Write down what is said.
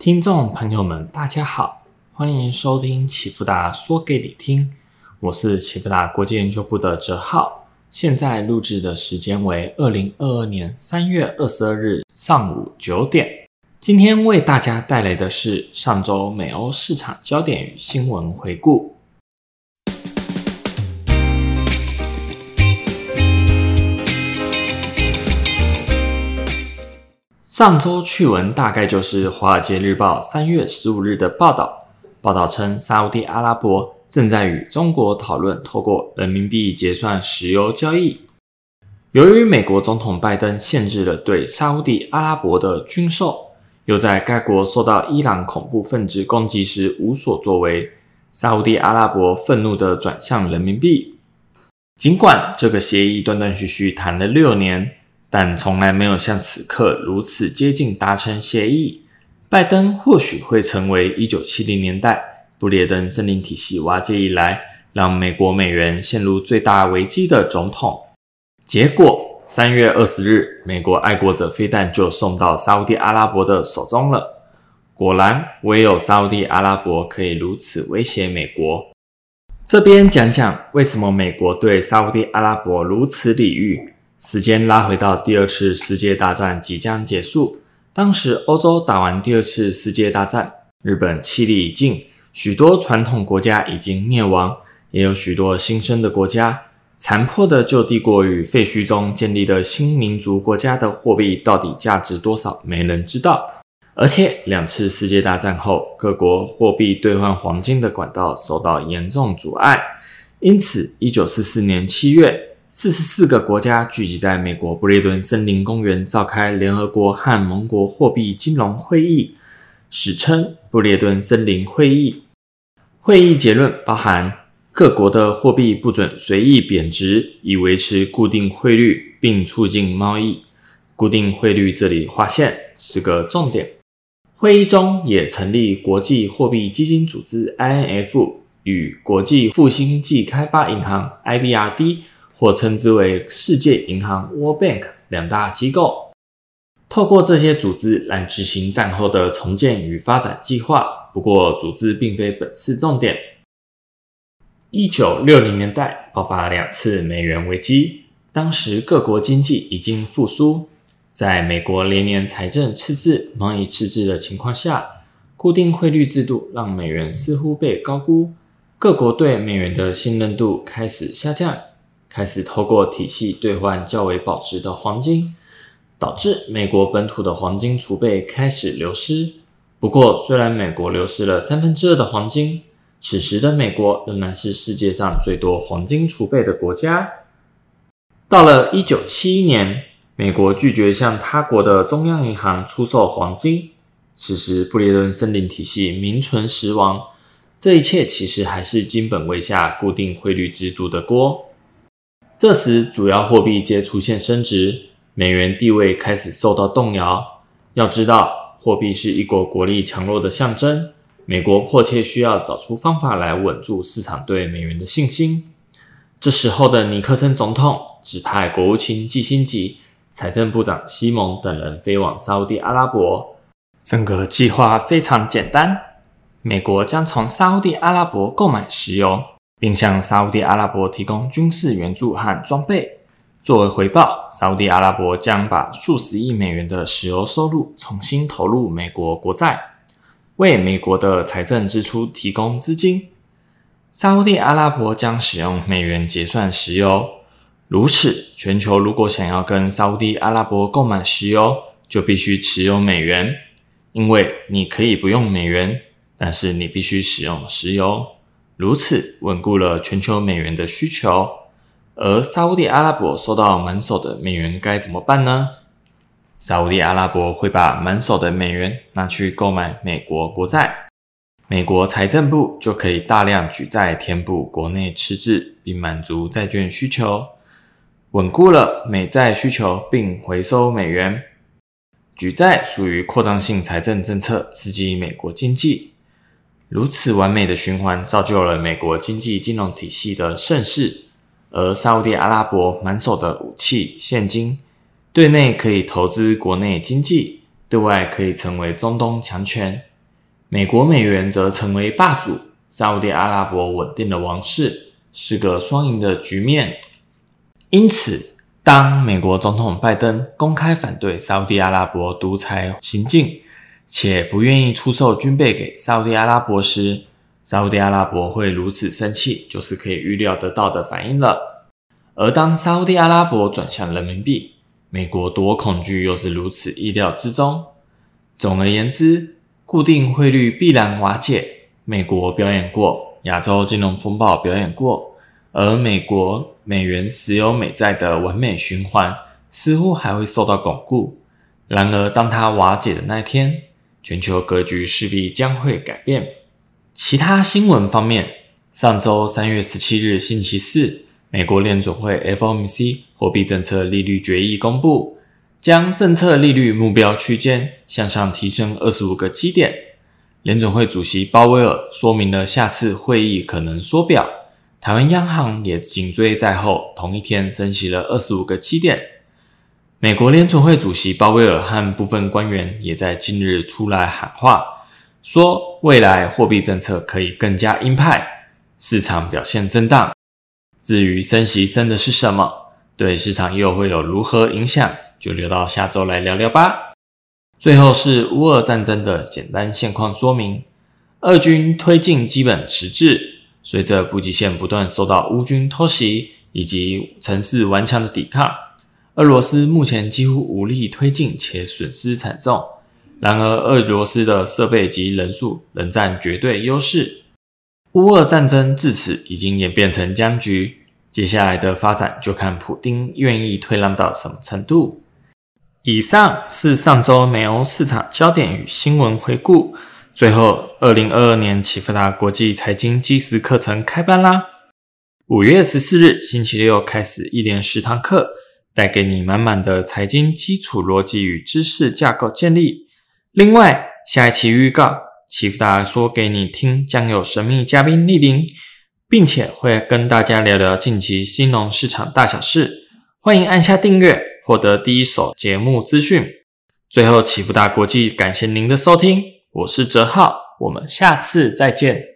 听众朋友们，大家好，欢迎收听启福达说给你听，我是启福达国际研究部的哲浩，现在录制的时间为二零二二年三月二十二日上午九点。今天为大家带来的是上周美欧市场焦点与新闻回顾。上周趣闻大概就是《华尔街日报》三月十五日的报道。报道称，沙地阿拉伯正在与中国讨论透过人民币结算石油交易。由于美国总统拜登限制了对沙地阿拉伯的军售，又在该国受到伊朗恐怖分子攻击时无所作为，沙地阿拉伯愤怒地转向人民币。尽管这个协议断断续续谈了六年。但从来没有像此刻如此接近达成协议。拜登或许会成为1970年代布列登森林体系瓦解以来，让美国美元陷入最大危机的总统。结果，三月二十日，美国爱国者飞弹就送到沙地阿拉伯的手中了。果然，唯有沙地阿拉伯可以如此威胁美国。这边讲讲为什么美国对沙地阿拉伯如此礼遇。时间拉回到第二次世界大战即将结束，当时欧洲打完第二次世界大战，日本气力已尽，许多传统国家已经灭亡，也有许多新生的国家。残破的旧帝国与废墟中建立的新民族国家的货币到底价值多少，没人知道。而且两次世界大战后，各国货币兑换黄金的管道受到严重阻碍，因此，一九四四年七月。四十四个国家聚集在美国布列顿森林公园，召开联合国和盟国货币金融会议，史称布列顿森林会议。会议结论包含：各国的货币不准随意贬值，以维持固定汇率并促进贸易。固定汇率这里划线是个重点。会议中也成立国际货币基金组织 （INF） 与国际复兴暨开发银行 （IBRD）。或称之为世界银行 （World Bank） 两大机构，透过这些组织来执行战后的重建与发展计划。不过，组织并非本次重点。一九六零年代爆发两次美元危机，当时各国经济已经复苏，在美国连年财政赤字、贸易赤字的情况下，固定汇率制度让美元似乎被高估，各国对美元的信任度开始下降。开始透过体系兑换较为保值的黄金，导致美国本土的黄金储备开始流失。不过，虽然美国流失了三分之二的黄金，此时的美国仍然是世界上最多黄金储备的国家。到了一九七一年，美国拒绝向他国的中央银行出售黄金，此时布列顿森林体系名存实亡。这一切其实还是金本位下固定汇率制度的锅。这时，主要货币皆出现升值，美元地位开始受到动摇。要知道，货币是一国国力强弱的象征。美国迫切需要找出方法来稳住市场对美元的信心。这时候的尼克森总统指派国务卿基辛吉、财政部长西蒙等人飞往沙地阿拉伯。整个计划非常简单：美国将从沙地阿拉伯购买石油。并向沙地阿拉伯提供军事援助和装备。作为回报，沙地阿拉伯将把数十亿美元的石油收入重新投入美国国债，为美国的财政支出提供资金。沙地阿拉伯将使用美元结算石油。如此，全球如果想要跟沙地阿拉伯购买石油，就必须持有美元，因为你可以不用美元，但是你必须使用石油。如此稳固了全球美元的需求，而沙地阿拉伯收到满手的美元该怎么办呢？沙地阿拉伯会把满手的美元拿去购买美国国债，美国财政部就可以大量举债填补国内赤字，并满足债券需求，稳固了美债需求，并回收美元。举债属于扩张性财政政策，刺激美国经济。如此完美的循环，造就了美国经济金融体系的盛世。而沙地阿拉伯满手的武器、现金，对内可以投资国内经济，对外可以成为中东强权。美国美元则成为霸主，沙地阿拉伯稳定的王室，是个双赢的局面。因此，当美国总统拜登公开反对沙地阿拉伯独裁行径，且不愿意出售军备给沙地阿拉伯时，沙地阿拉伯会如此生气，就是可以预料得到的反应了。而当沙地阿拉伯转向人民币，美国多恐惧又是如此意料之中。总而言之，固定汇率必然瓦解。美国表演过，亚洲金融风暴表演过，而美国美元石油美债的完美循环似乎还会受到巩固。然而，当它瓦解的那天，全球格局势必将会改变。其他新闻方面，上周三月十七日星期四，美国联总会 （FOMC） 货币政策利率决议公布，将政策利率目标区间向上提升二十五个基点。联总会主席鲍威尔说明了下次会议可能缩表。台湾央行也紧追在后，同一天升息了二十五个基点。美国联总会主席鲍威尔和部分官员也在近日出来喊话。说未来货币政策可以更加鹰派，市场表现震荡。至于升息升的是什么，对市场又会有如何影响，就留到下周来聊聊吧。最后是乌俄战争的简单现况说明：俄军推进基本迟滞，随着补给线不断受到乌军偷袭以及城市顽强的抵抗，俄罗斯目前几乎无力推进，且损失惨重。然而，俄罗斯的设备及人数仍占绝对优势。乌俄战争至此已经演变成僵局，接下来的发展就看普丁愿意退让到什么程度。以上是上周美欧市场焦点与新闻回顾。最后，二零二二年启富达国际财经基石课程开班啦！五月十四日星期六开始，一连十堂课，带给你满满的财经基础逻辑与知识架构建立。另外，下一期预告，祈福达说给你听，将有神秘嘉宾莅临，并且会跟大家聊聊近期金融市场大小事。欢迎按下订阅，获得第一手节目资讯。最后，祈福达国际感谢您的收听，我是哲浩，我们下次再见。